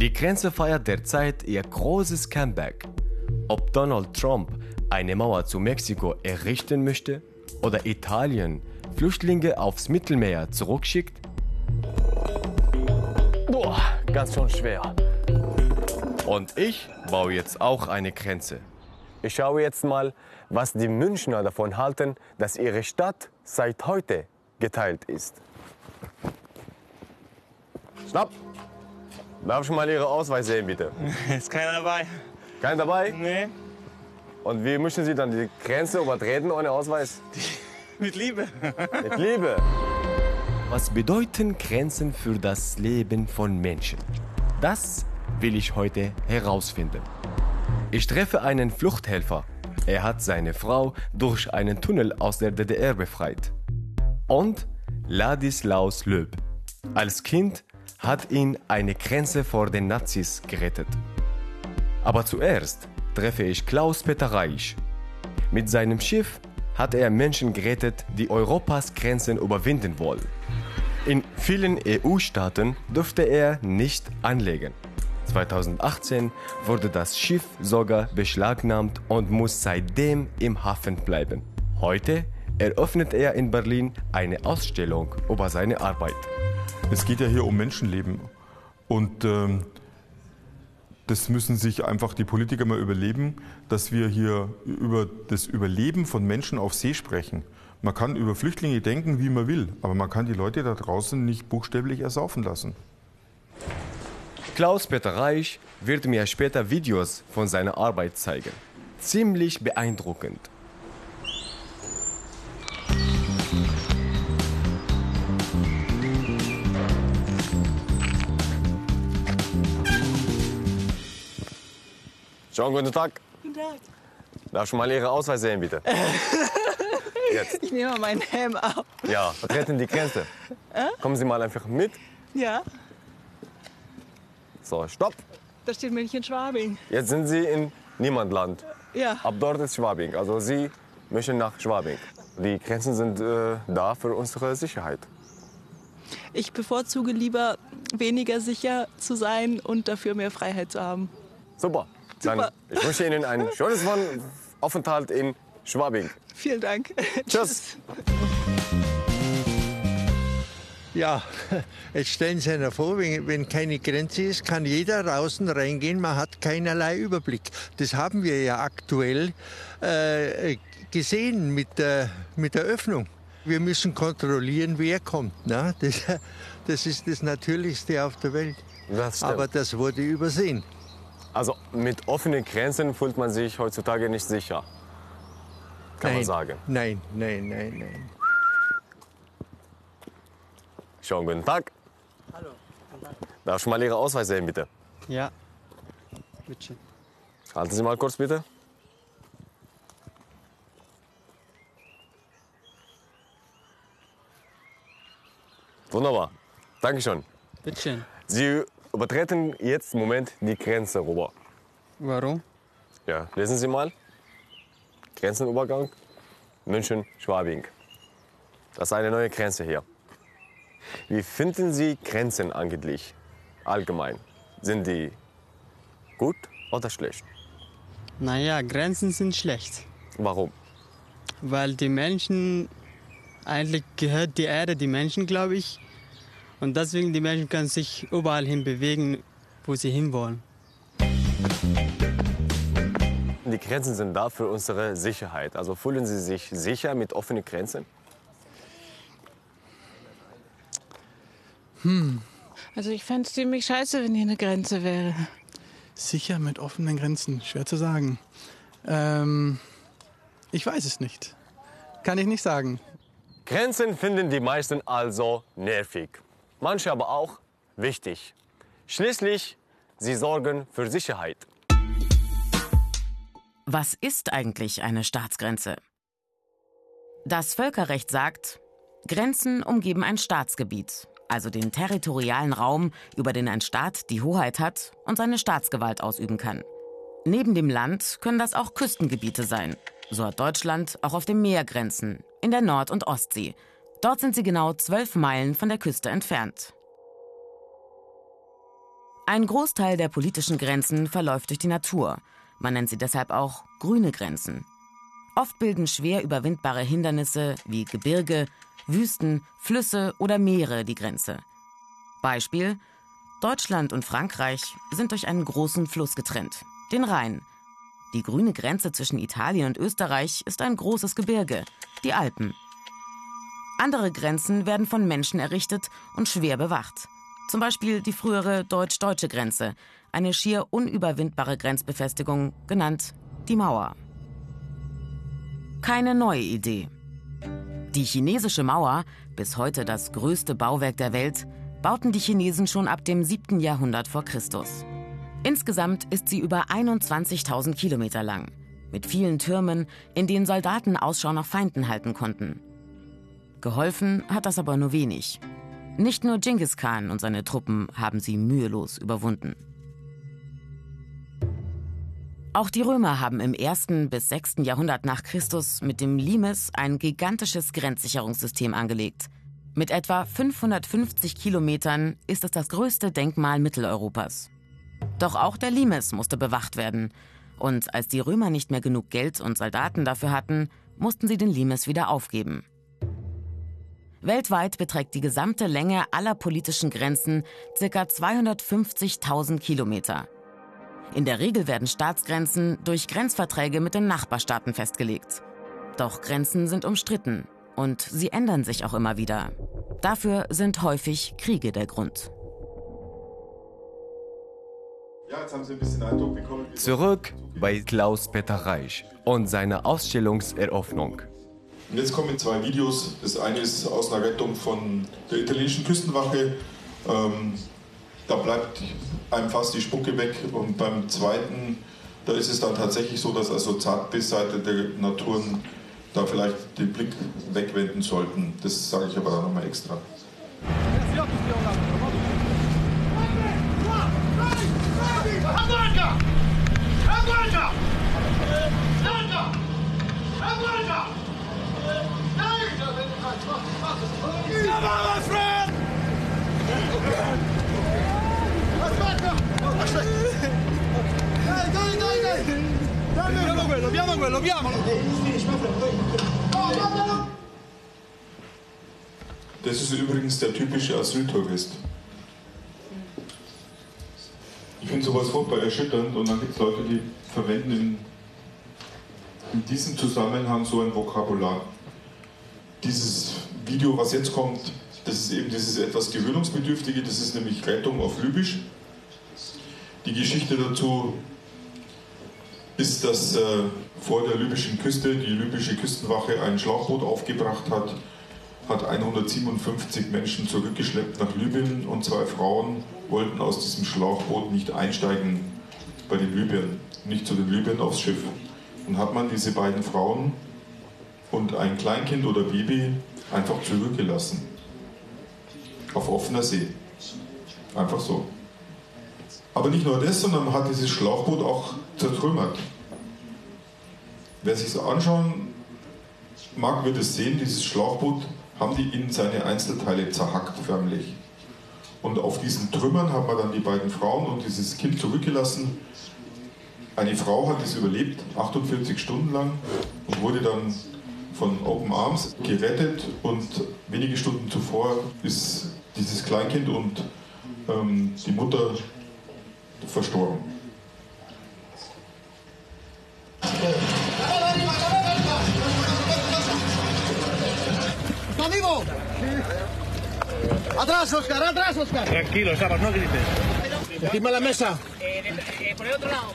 Die Grenze feiert derzeit ihr großes Comeback. Ob Donald Trump eine Mauer zu Mexiko errichten möchte oder Italien Flüchtlinge aufs Mittelmeer zurückschickt? Boah, ganz schön schwer. Und ich baue jetzt auch eine Grenze. Ich schaue jetzt mal, was die Münchner davon halten, dass ihre Stadt seit heute geteilt ist. Stopp! Darf ich mal Ihre Ausweis sehen, bitte? Ist keiner dabei. Keiner dabei? Nee. Und wie müssen Sie dann die Grenze übertreten ohne Ausweis? Mit Liebe. Mit Liebe. Was bedeuten Grenzen für das Leben von Menschen? Das will ich heute herausfinden. Ich treffe einen Fluchthelfer. Er hat seine Frau durch einen Tunnel aus der DDR befreit. Und Ladislaus Löb. Als Kind hat ihn eine Grenze vor den Nazis gerettet. Aber zuerst treffe ich Klaus-Peter Reich. Mit seinem Schiff hat er Menschen gerettet, die Europas Grenzen überwinden wollen. In vielen EU-Staaten durfte er nicht anlegen. 2018 wurde das Schiff sogar beschlagnahmt und muss seitdem im Hafen bleiben. Heute eröffnet er in Berlin eine Ausstellung über seine Arbeit. Es geht ja hier um Menschenleben. Und ähm, das müssen sich einfach die Politiker mal überleben, dass wir hier über das Überleben von Menschen auf See sprechen. Man kann über Flüchtlinge denken, wie man will, aber man kann die Leute da draußen nicht buchstäblich ersaufen lassen. Klaus-Peter Reich wird mir später Videos von seiner Arbeit zeigen. Ziemlich beeindruckend. Schönen guten Tag. Guten Tag. Darf ich mal Ihre Ausweis sehen, bitte? Jetzt. Ich nehme mal meinen Helm ab. Ja, vertreten die Grenze. Kommen Sie mal einfach mit. Ja, So, stopp. da steht München Schwabing. Jetzt sind Sie in Niemandland. Ja, Ab dort ist Schwabing. Also Sie möchten nach Schwabing. Die Grenzen sind äh, da für unsere Sicherheit. ich bevorzuge lieber weniger sicher zu sein und dafür mehr Freiheit zu haben. Super. Dann Super. ich wünsche Ihnen einen schönen Won- Aufenthalt in Schwabing. Vielen Dank. Tschüss. Ja, jetzt stellen Sie sich vor, wenn, wenn keine Grenze ist, kann jeder draußen reingehen, man hat keinerlei Überblick. Das haben wir ja aktuell äh, gesehen mit der, mit der Öffnung. Wir müssen kontrollieren, wer kommt. Ne? Das, das ist das Natürlichste auf der Welt. Das. Aber das wurde übersehen. Also mit offenen Grenzen fühlt man sich heutzutage nicht sicher. Kann nein, man sagen. Nein, nein, nein, nein. Schönen guten Tag. Hallo. Darf ich mal Ihre Ausweis sehen, bitte? Ja. Bitte. Halten Sie mal kurz, bitte. Wunderbar. Dankeschön. Bitte. Sie übertreten jetzt im Moment die Grenze rüber. Warum? Ja, lesen Sie mal. Grenzenübergang München-Schwabing. Das ist eine neue Grenze hier. Wie finden Sie Grenzen eigentlich allgemein? Sind die gut oder schlecht? Naja, Grenzen sind schlecht. Warum? Weil die Menschen, eigentlich gehört die Erde die Menschen, glaube ich. Und deswegen die Menschen können sich überall hin bewegen, wo sie hinwollen. Die Grenzen sind da für unsere Sicherheit. Also fühlen Sie sich sicher mit offenen Grenzen? Also ich fände es ziemlich scheiße, wenn hier eine Grenze wäre. Sicher mit offenen Grenzen, schwer zu sagen. Ähm, ich weiß es nicht. Kann ich nicht sagen. Grenzen finden die meisten also nervig. Manche aber auch wichtig. Schließlich, sie sorgen für Sicherheit. Was ist eigentlich eine Staatsgrenze? Das Völkerrecht sagt, Grenzen umgeben ein Staatsgebiet, also den territorialen Raum, über den ein Staat die Hoheit hat und seine Staatsgewalt ausüben kann. Neben dem Land können das auch Küstengebiete sein. So hat Deutschland auch auf dem Meer Grenzen, in der Nord- und Ostsee. Dort sind sie genau zwölf Meilen von der Küste entfernt. Ein Großteil der politischen Grenzen verläuft durch die Natur. Man nennt sie deshalb auch grüne Grenzen. Oft bilden schwer überwindbare Hindernisse wie Gebirge, Wüsten, Flüsse oder Meere die Grenze. Beispiel Deutschland und Frankreich sind durch einen großen Fluss getrennt, den Rhein. Die grüne Grenze zwischen Italien und Österreich ist ein großes Gebirge, die Alpen. Andere Grenzen werden von Menschen errichtet und schwer bewacht. Zum Beispiel die frühere deutsch-deutsche Grenze, eine schier unüberwindbare Grenzbefestigung, genannt die Mauer. Keine neue Idee. Die chinesische Mauer, bis heute das größte Bauwerk der Welt, bauten die Chinesen schon ab dem 7. Jahrhundert vor Christus. Insgesamt ist sie über 21.000 Kilometer lang, mit vielen Türmen, in denen Soldaten Ausschau nach Feinden halten konnten. Geholfen hat das aber nur wenig. Nicht nur Genghis Khan und seine Truppen haben sie mühelos überwunden. Auch die Römer haben im 1. bis 6. Jahrhundert nach Christus mit dem Limes ein gigantisches Grenzsicherungssystem angelegt. Mit etwa 550 Kilometern ist es das größte Denkmal Mitteleuropas. Doch auch der Limes musste bewacht werden. Und als die Römer nicht mehr genug Geld und Soldaten dafür hatten, mussten sie den Limes wieder aufgeben. Weltweit beträgt die gesamte Länge aller politischen Grenzen ca. 250.000 Kilometer. In der Regel werden Staatsgrenzen durch Grenzverträge mit den Nachbarstaaten festgelegt. Doch Grenzen sind umstritten und sie ändern sich auch immer wieder. Dafür sind häufig Kriege der Grund. Ja, jetzt haben Sie ein bisschen Eindruck bekommen. Zurück bei Klaus-Peter Reich und seiner Ausstellungseröffnung. Und jetzt kommen zwei Videos. Das eine ist aus einer Rettung von der italienischen Küstenwache. Ähm, da bleibt einem fast die Spucke weg. Und beim zweiten, da ist es dann tatsächlich so, dass also zartbeseitete Naturen da vielleicht den Blick wegwenden sollten. Das sage ich aber dann nochmal extra. Das ist übrigens der typische Asyltourist. Ich finde sowas furchtbar erschütternd und dann gibt es Leute, die verwenden in, in diesem Zusammenhang so ein Vokabular. Dieses Video, was jetzt kommt, das ist eben dieses etwas gewöhnungsbedürftige, das ist nämlich Rettung auf Libysch. Die Geschichte dazu ist, dass äh, vor der libyschen Küste die libysche Küstenwache ein Schlauchboot aufgebracht hat, hat 157 Menschen zurückgeschleppt nach Libyen und zwei Frauen wollten aus diesem Schlauchboot nicht einsteigen bei den Libyern, nicht zu den Libyern aufs Schiff. Und hat man diese beiden Frauen und ein Kleinkind oder Baby einfach zurückgelassen. Auf offener See. Einfach so. Aber nicht nur das, sondern man hat dieses Schlauchboot auch zertrümmert. Wer sich das anschauen mag, wird es sehen, dieses Schlauchboot haben die in seine Einzelteile zerhackt förmlich. Und auf diesen Trümmern hat man dann die beiden Frauen und dieses Kind zurückgelassen. Eine Frau hat es überlebt, 48 Stunden lang, und wurde dann von Open Arms gerettet. Und wenige Stunden zuvor ist dieses Kleinkind und ähm, die Mutter verstorben. ¡Está vivo! ¡Atrás, Oscar! ¡Atrás, Oscar! Tranquilo, Sabas, no grites. Encima de la mesa. por el otro lado.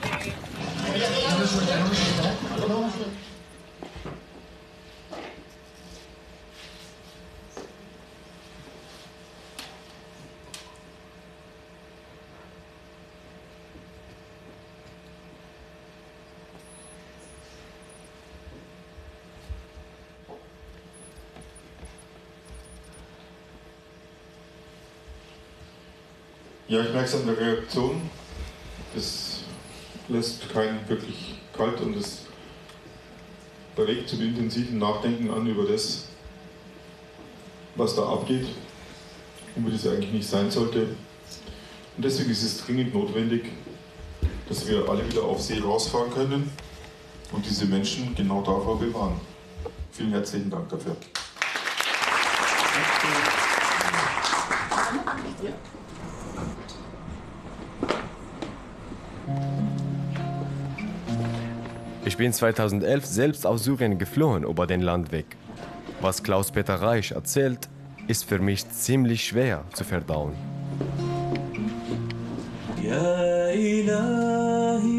Ja, ich merke es an der Reaktion. Es lässt keinen wirklich kalt und es regt zum intensiven Nachdenken an über das, was da abgeht und wie das eigentlich nicht sein sollte. Und deswegen ist es dringend notwendig, dass wir alle wieder auf See rausfahren können und diese Menschen genau davor bewahren. Vielen herzlichen Dank dafür. Ich bin 2011 selbst aus Syrien geflohen über den Landweg. Was Klaus-Peter Reich erzählt, ist für mich ziemlich schwer zu verdauen. Ja, Ilahi,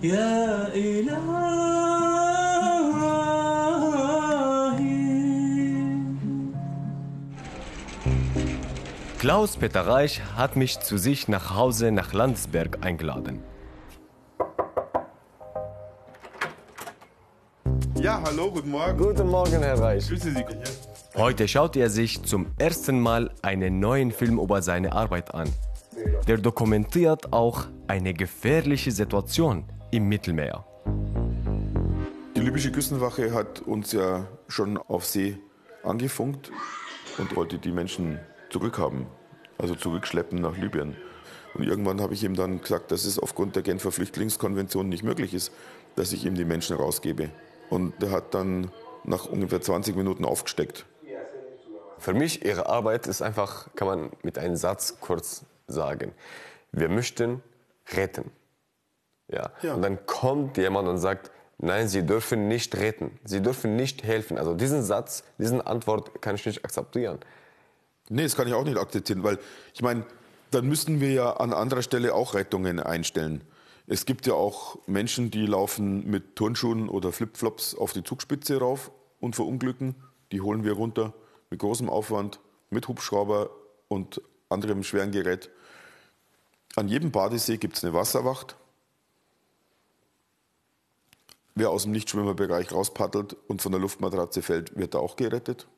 ja, Ilahi. Klaus Peter Reich hat mich zu sich nach Hause nach Landsberg eingeladen. Hallo, guten Morgen. Guten Morgen, Herr Reich. Grüße Sie. Heute schaut er sich zum ersten Mal einen neuen Film über seine Arbeit an. Der dokumentiert auch eine gefährliche Situation im Mittelmeer. Die libysche Küstenwache hat uns ja schon auf See angefunkt und wollte die Menschen zurückhaben, also zurückschleppen nach Libyen. Und irgendwann habe ich ihm dann gesagt, dass es aufgrund der Genfer Flüchtlingskonvention nicht möglich ist, dass ich ihm die Menschen rausgebe. Und er hat dann nach ungefähr 20 Minuten aufgesteckt. Für mich, ihre Arbeit ist einfach, kann man mit einem Satz kurz sagen. Wir möchten retten. Ja. Ja. Und dann kommt jemand und sagt, nein, Sie dürfen nicht retten. Sie dürfen nicht helfen. Also diesen Satz, diesen Antwort kann ich nicht akzeptieren. Nee, das kann ich auch nicht akzeptieren, weil ich meine, dann müssten wir ja an anderer Stelle auch Rettungen einstellen. Es gibt ja auch Menschen, die laufen mit Turnschuhen oder Flipflops auf die Zugspitze rauf und verunglücken. Die holen wir runter mit großem Aufwand, mit Hubschrauber und anderem schweren Gerät. An jedem Badesee gibt es eine Wasserwacht. Wer aus dem Nichtschwimmerbereich rauspaddelt und von der Luftmatratze fällt, wird auch gerettet.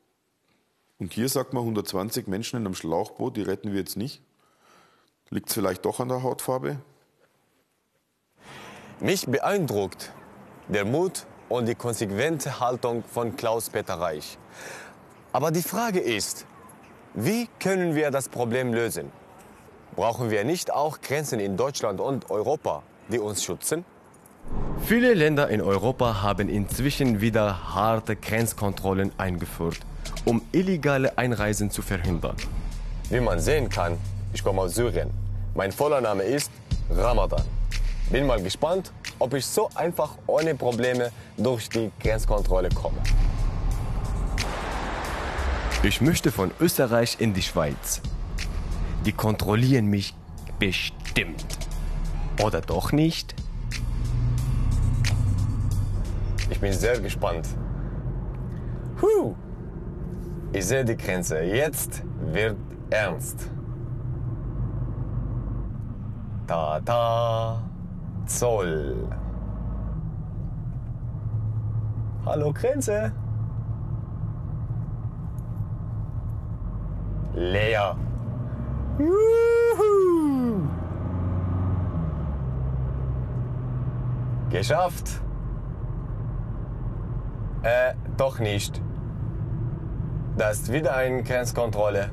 Und hier sagt man 120 Menschen in einem Schlauchboot, die retten wir jetzt nicht. Liegt es vielleicht doch an der Hautfarbe? Mich beeindruckt der Mut und die konsequente Haltung von Klaus-Peter Reich. Aber die Frage ist, wie können wir das Problem lösen? Brauchen wir nicht auch Grenzen in Deutschland und Europa, die uns schützen? Viele Länder in Europa haben inzwischen wieder harte Grenzkontrollen eingeführt, um illegale Einreisen zu verhindern. Wie man sehen kann, ich komme aus Syrien. Mein voller Name ist Ramadan. Bin mal gespannt, ob ich so einfach ohne Probleme durch die Grenzkontrolle komme. Ich möchte von Österreich in die Schweiz. Die kontrollieren mich bestimmt. Oder doch nicht? Ich bin sehr gespannt. Huh. Ich sehe die Grenze. Jetzt wird ernst. Ta ta. Zoll. Hallo Grenze. Leer. Juhu. Geschafft. Äh, doch nicht. Da ist wieder eine Grenzkontrolle.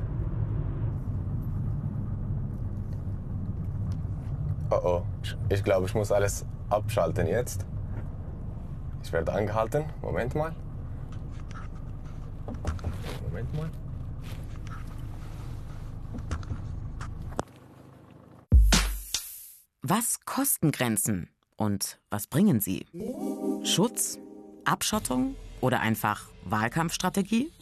Oh oh, ich glaube, ich muss alles abschalten jetzt. Ich werde angehalten. Moment mal. Moment mal. Was kosten Grenzen und was bringen sie? Schutz? Abschottung oder einfach Wahlkampfstrategie?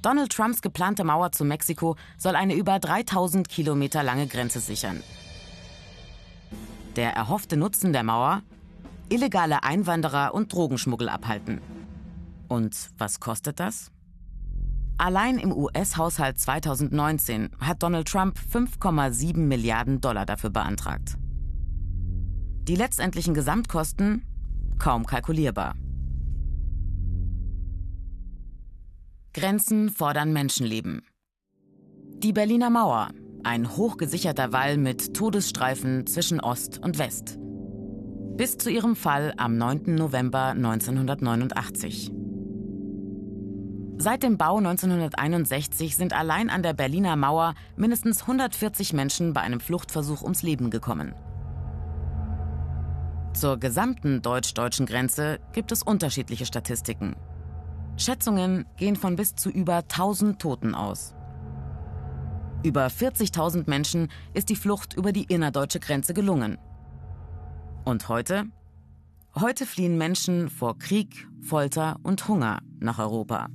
Donald Trumps geplante Mauer zu Mexiko soll eine über 3000 Kilometer lange Grenze sichern. Der erhoffte Nutzen der Mauer? Illegale Einwanderer und Drogenschmuggel abhalten. Und was kostet das? Allein im US-Haushalt 2019 hat Donald Trump 5,7 Milliarden Dollar dafür beantragt. Die letztendlichen Gesamtkosten kaum kalkulierbar. Grenzen fordern Menschenleben. Die Berliner Mauer, ein hochgesicherter Wall mit Todesstreifen zwischen Ost und West. Bis zu ihrem Fall am 9. November 1989. Seit dem Bau 1961 sind allein an der Berliner Mauer mindestens 140 Menschen bei einem Fluchtversuch ums Leben gekommen. Zur gesamten deutsch-deutschen Grenze gibt es unterschiedliche Statistiken. Schätzungen gehen von bis zu über 1000 Toten aus. Über 40.000 Menschen ist die Flucht über die innerdeutsche Grenze gelungen. Und heute? Heute fliehen Menschen vor Krieg, Folter und Hunger nach Europa.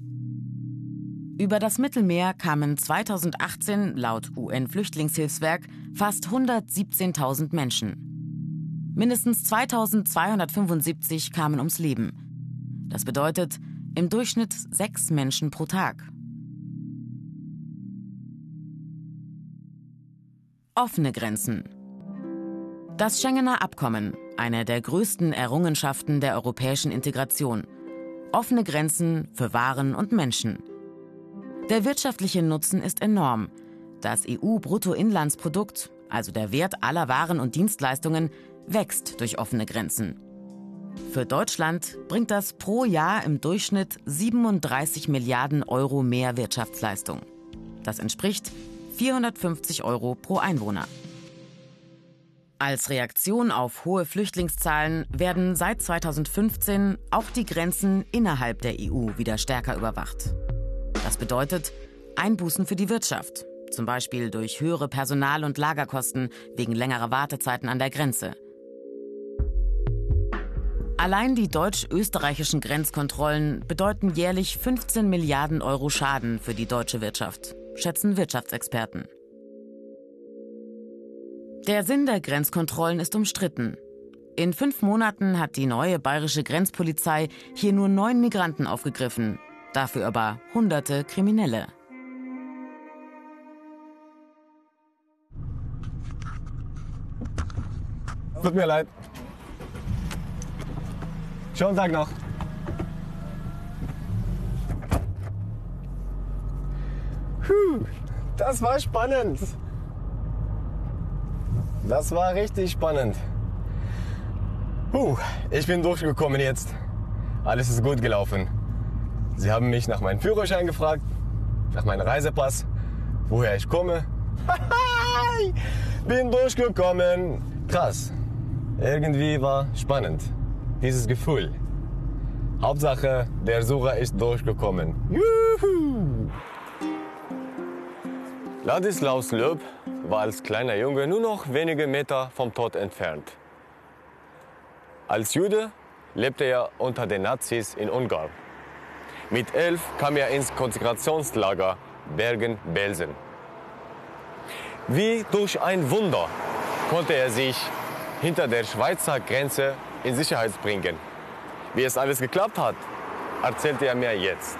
Über das Mittelmeer kamen 2018 laut UN-Flüchtlingshilfswerk fast 117.000 Menschen. Mindestens 2275 kamen ums Leben. Das bedeutet im Durchschnitt sechs Menschen pro Tag. Offene Grenzen. Das Schengener Abkommen, eine der größten Errungenschaften der europäischen Integration. Offene Grenzen für Waren und Menschen. Der wirtschaftliche Nutzen ist enorm. Das EU-Bruttoinlandsprodukt, also der Wert aller Waren und Dienstleistungen, wächst durch offene Grenzen. Für Deutschland bringt das pro Jahr im Durchschnitt 37 Milliarden Euro mehr Wirtschaftsleistung. Das entspricht 450 Euro pro Einwohner. Als Reaktion auf hohe Flüchtlingszahlen werden seit 2015 auch die Grenzen innerhalb der EU wieder stärker überwacht. Das bedeutet Einbußen für die Wirtschaft, zum Beispiel durch höhere Personal- und Lagerkosten wegen längerer Wartezeiten an der Grenze. Allein die deutsch-österreichischen Grenzkontrollen bedeuten jährlich 15 Milliarden Euro Schaden für die deutsche Wirtschaft, schätzen Wirtschaftsexperten. Der Sinn der Grenzkontrollen ist umstritten. In fünf Monaten hat die neue bayerische Grenzpolizei hier nur neun Migranten aufgegriffen, dafür aber hunderte Kriminelle. Tut mir leid. Schönen Tag noch. Das war spannend. Das war richtig spannend. Puh, ich bin durchgekommen jetzt. Alles ist gut gelaufen. Sie haben mich nach meinem Führerschein gefragt, nach meinem Reisepass, woher ich komme. bin durchgekommen. Krass. Irgendwie war spannend. Dieses Gefühl. Hauptsache, der Sucher ist durchgekommen. Juhu! Ladislaus Löb war als kleiner Junge nur noch wenige Meter vom Tod entfernt. Als Jude lebte er unter den Nazis in Ungarn. Mit elf kam er ins Konzentrationslager Bergen-Belsen. Wie durch ein Wunder konnte er sich hinter der Schweizer Grenze in Sicherheit bringen. Wie es alles geklappt hat, erzählt er mir jetzt.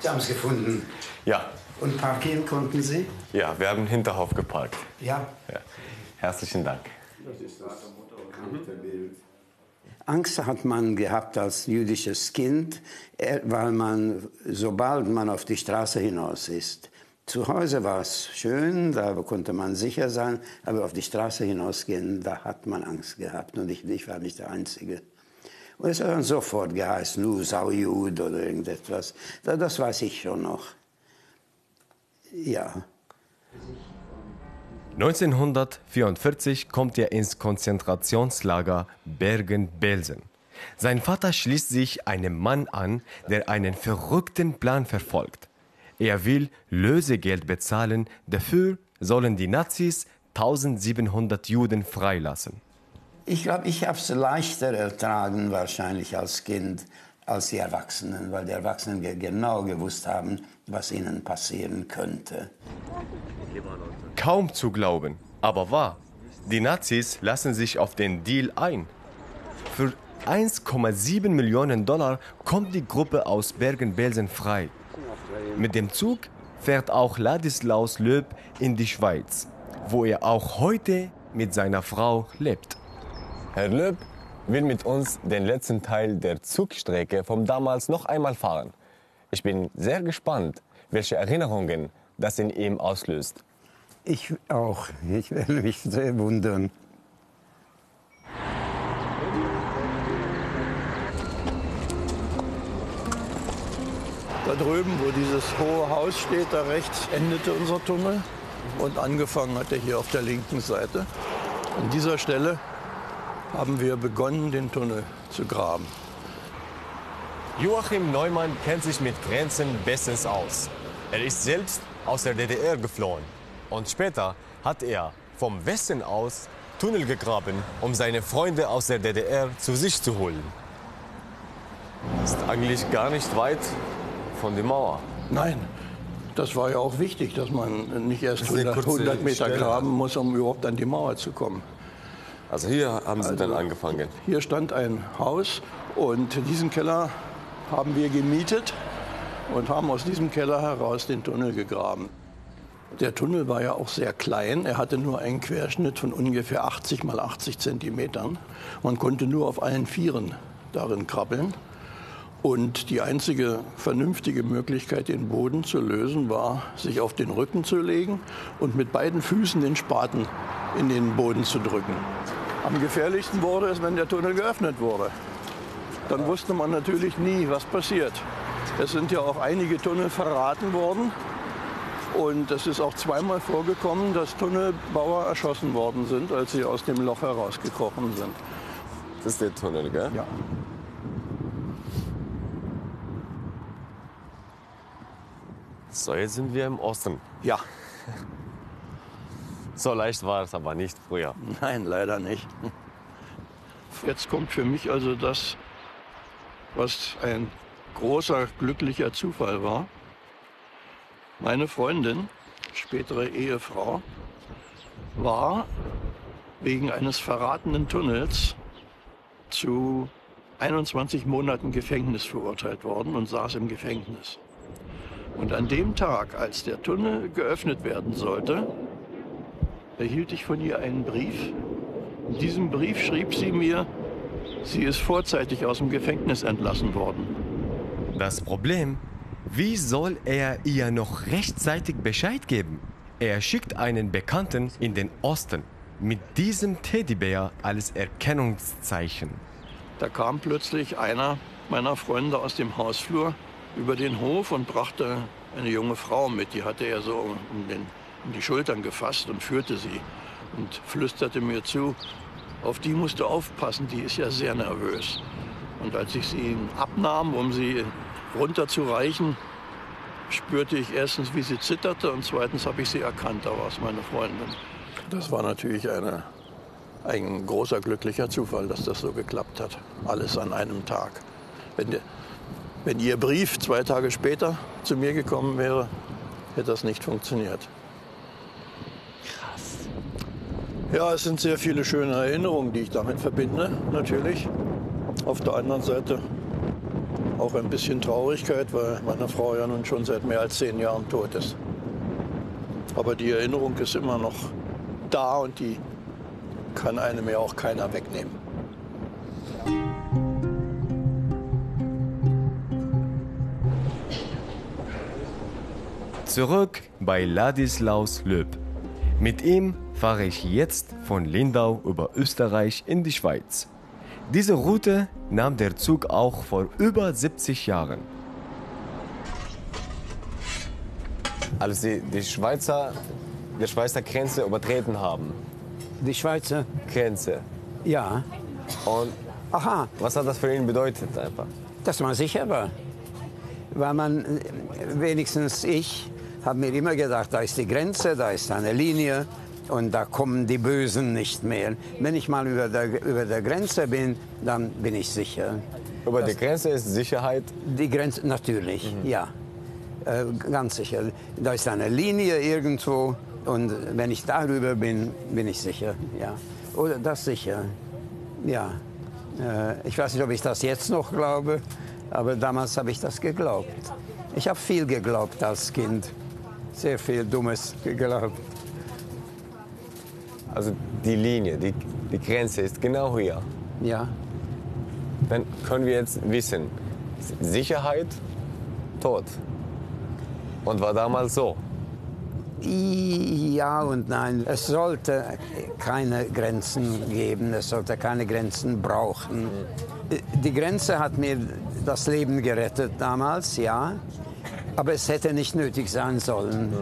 Sie haben es gefunden. Ja. Und parkieren konnten Sie? Ja, wir haben Hinterhof geparkt. Ja. ja. Herzlichen Dank. Angst hat man gehabt als jüdisches Kind, äh, weil man, sobald man auf die Straße hinaus ist, zu Hause war es schön, da konnte man sicher sein, aber auf die Straße hinausgehen, da hat man Angst gehabt und ich, ich war nicht der Einzige. Und es hat dann sofort geheißen, nu, Saujud oder irgendetwas. Das weiß ich schon noch. Ja. 1944 kommt er ins Konzentrationslager Bergen-Belsen. Sein Vater schließt sich einem Mann an, der einen verrückten Plan verfolgt. Er will Lösegeld bezahlen, dafür sollen die Nazis 1700 Juden freilassen. Ich glaube, ich habe es leichter ertragen wahrscheinlich als Kind als die Erwachsenen, weil die Erwachsenen genau gewusst haben, was ihnen passieren könnte. Kaum zu glauben, aber wahr. Die Nazis lassen sich auf den Deal ein. Für 1,7 Millionen Dollar kommt die Gruppe aus Bergen-Belsen frei. Mit dem Zug fährt auch Ladislaus Löb in die Schweiz, wo er auch heute mit seiner Frau lebt. Herr Löb will mit uns den letzten Teil der Zugstrecke vom damals noch einmal fahren. Ich bin sehr gespannt, welche Erinnerungen das in ihm auslöst. Ich auch. Ich werde mich sehr wundern. Da drüben, wo dieses hohe Haus steht, da rechts endete unser Tunnel und angefangen hat er hier auf der linken Seite. An dieser Stelle haben wir begonnen, den Tunnel zu graben. Joachim Neumann kennt sich mit Grenzen bestens aus. Er ist selbst aus der DDR geflohen. Und später hat er vom Westen aus Tunnel gegraben, um seine Freunde aus der DDR zu sich zu holen. Ist eigentlich gar nicht weit von der Mauer. Nein, das war ja auch wichtig, dass man nicht erst Das ist eine 100, kurze 100 Meter Stelle. graben muss, um überhaupt an die Mauer zu kommen. Also hier haben Sie dann angefangen. Hier stand ein Haus und diesen Keller haben wir gemietet und haben aus diesem Keller heraus den Tunnel gegraben. Der Tunnel war ja auch sehr klein. Er hatte nur einen Querschnitt von ungefähr 80 mal 80 Zentimetern. Man konnte nur auf allen Vieren darin krabbeln. Und die einzige vernünftige Möglichkeit, den Boden zu lösen, war, sich auf den Rücken zu legen und mit beiden Füßen den Spaten in den Boden zu drücken. Am gefährlichsten wurde es, wenn der Tunnel geöffnet wurde. Dann wusste man natürlich nie, was passiert. Es sind ja auch einige Tunnel verraten worden. Und es ist auch zweimal vorgekommen, dass Tunnelbauer erschossen worden sind, als sie aus dem Loch herausgekrochen sind. Das ist der Tunnel, gell? Ja. So, jetzt sind wir im Osten. Ja. So leicht war es aber nicht früher. Nein, leider nicht. Jetzt kommt für mich also das, was ein großer glücklicher Zufall war. Meine Freundin, spätere Ehefrau, war wegen eines verratenen Tunnels zu 21 Monaten Gefängnis verurteilt worden und saß im Gefängnis. Und an dem Tag, als der Tunnel geöffnet werden sollte, erhielt ich von ihr einen Brief. In diesem Brief schrieb sie mir, sie ist vorzeitig aus dem Gefängnis entlassen worden. Das Problem, wie soll er ihr noch rechtzeitig Bescheid geben? Er schickt einen Bekannten in den Osten mit diesem Teddybär als Erkennungszeichen. Da kam plötzlich einer meiner Freunde aus dem Hausflur über den Hof und brachte eine junge Frau mit. Die hatte er so um, den, um die Schultern gefasst und führte sie und flüsterte mir zu, auf die musst du aufpassen, die ist ja sehr nervös. Und als ich sie abnahm, um sie runterzureichen, spürte ich erstens, wie sie zitterte und zweitens habe ich sie erkannt, da war es meine Freundin. Das war natürlich eine, ein großer glücklicher Zufall, dass das so geklappt hat. Alles an einem Tag. Wenn, der, wenn Ihr Brief zwei Tage später zu mir gekommen wäre, hätte das nicht funktioniert. Krass. Ja, es sind sehr viele schöne Erinnerungen, die ich damit verbinde, natürlich. Auf der anderen Seite auch ein bisschen Traurigkeit, weil meine Frau ja nun schon seit mehr als zehn Jahren tot ist. Aber die Erinnerung ist immer noch da und die kann einem ja auch keiner wegnehmen. Zurück bei Ladislaus Löb. Mit ihm fahre ich jetzt von Lindau über Österreich in die Schweiz. Diese Route nahm der Zug auch vor über 70 Jahren. Als Sie die Schweizer, die Schweizer Grenze übertreten haben. Die Schweizer? Grenze. Ja. Und Aha. was hat das für ihn bedeutet einfach? Dass man sicher war. Weil man, äh, wenigstens ich, habe mir immer gedacht, da ist die Grenze, da ist eine Linie und da kommen die Bösen nicht mehr. Wenn ich mal über der, über der Grenze bin, dann bin ich sicher. Über die Grenze ist Sicherheit? Die Grenze, natürlich, ja. Äh, ganz sicher. Da ist eine Linie irgendwo und wenn ich darüber bin, bin ich sicher, ja. Oder das sicher, ja. Äh, ich weiß nicht, ob ich das jetzt noch glaube, aber damals habe ich das geglaubt. Ich habe viel geglaubt als Kind. Sehr viel Dummes geglaubt. Also die Linie, die, die Grenze ist genau hier. Ja. Dann können wir jetzt wissen, Sicherheit, Tod. Und war damals so. Ja und nein. Es sollte keine Grenzen geben, es sollte keine Grenzen brauchen. Die Grenze hat mir das Leben gerettet damals, ja. Aber es hätte nicht nötig sein sollen.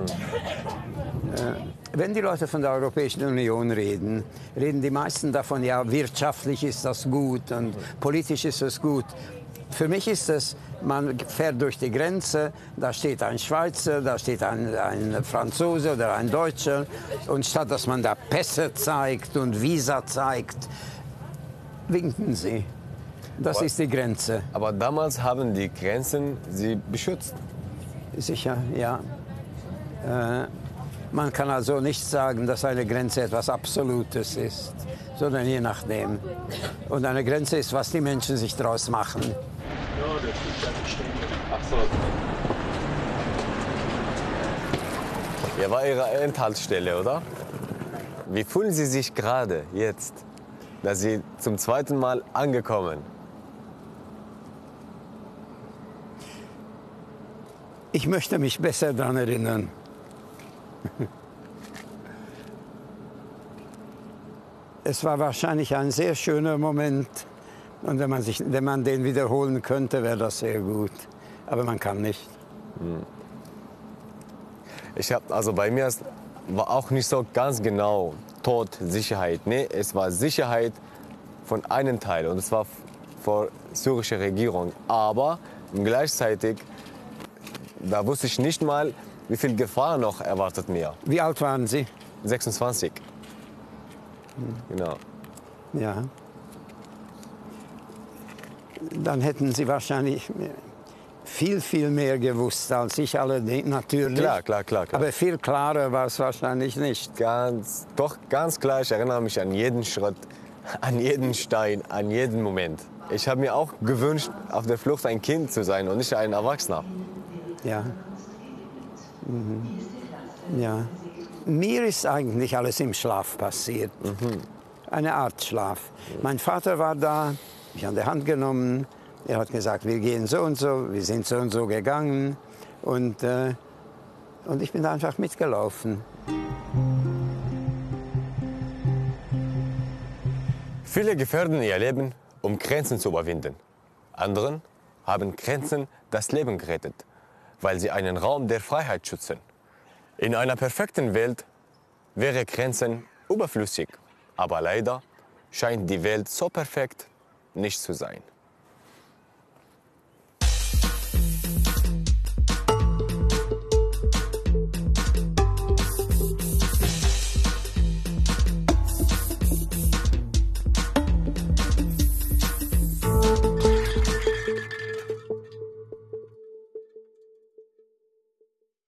Äh, wenn die Leute von der Europäischen Union reden, reden die meisten davon, ja, wirtschaftlich ist das gut und politisch ist das gut. Für mich ist es, man fährt durch die Grenze, da steht ein Schweizer, da steht ein, ein Franzose oder ein Deutscher. Und statt dass man da Pässe zeigt und Visa zeigt, winken sie. Das Aber- ist die Grenze. Aber damals haben die Grenzen sie beschützt. Sicher, ja. Äh, man kann also nicht sagen, dass eine Grenze etwas Absolutes ist, sondern je nachdem. Und eine Grenze ist, was die Menschen sich daraus machen. Hier war Ihre Endhaltestelle, oder? Wie fühlen Sie sich gerade jetzt, dass Sie zum zweiten Mal angekommen? Ich möchte mich besser daran erinnern. Es war wahrscheinlich ein sehr schöner Moment. Und wenn man, sich, wenn man den wiederholen könnte, wäre das sehr gut. Aber man kann nicht. Ich habe also bei mir war auch nicht so ganz genau Tod, Sicherheit. Nee, es war Sicherheit von einem Teil und es war vor syrische Regierung. Aber gleichzeitig, da wusste ich nicht mal, wie viel Gefahr noch erwartet mir. Wie alt waren Sie? 26. Genau. Ja. Dann hätten Sie wahrscheinlich viel, viel mehr gewusst als ich allerdings, natürlich. Klar, klar, klar, klar. Aber viel klarer war es wahrscheinlich nicht. Ganz, doch ganz klar, ich erinnere mich an jeden Schritt, an jeden Stein, an jeden Moment. Ich habe mir auch gewünscht, auf der Flucht ein Kind zu sein und nicht ein Erwachsener. Ja. Mhm. Ja. Mir ist eigentlich alles im Schlaf passiert. Eine Art Schlaf. Mein Vater war da, mich an der Hand genommen. Er hat gesagt, wir gehen so und so, wir sind so und so gegangen. Und, äh, und ich bin da einfach mitgelaufen. Viele gefährden ihr Leben, um Grenzen zu überwinden. Anderen haben Grenzen das Leben gerettet, weil sie einen Raum der Freiheit schützen. In einer perfekten Welt wäre Grenzen überflüssig, aber leider scheint die Welt so perfekt nicht zu sein.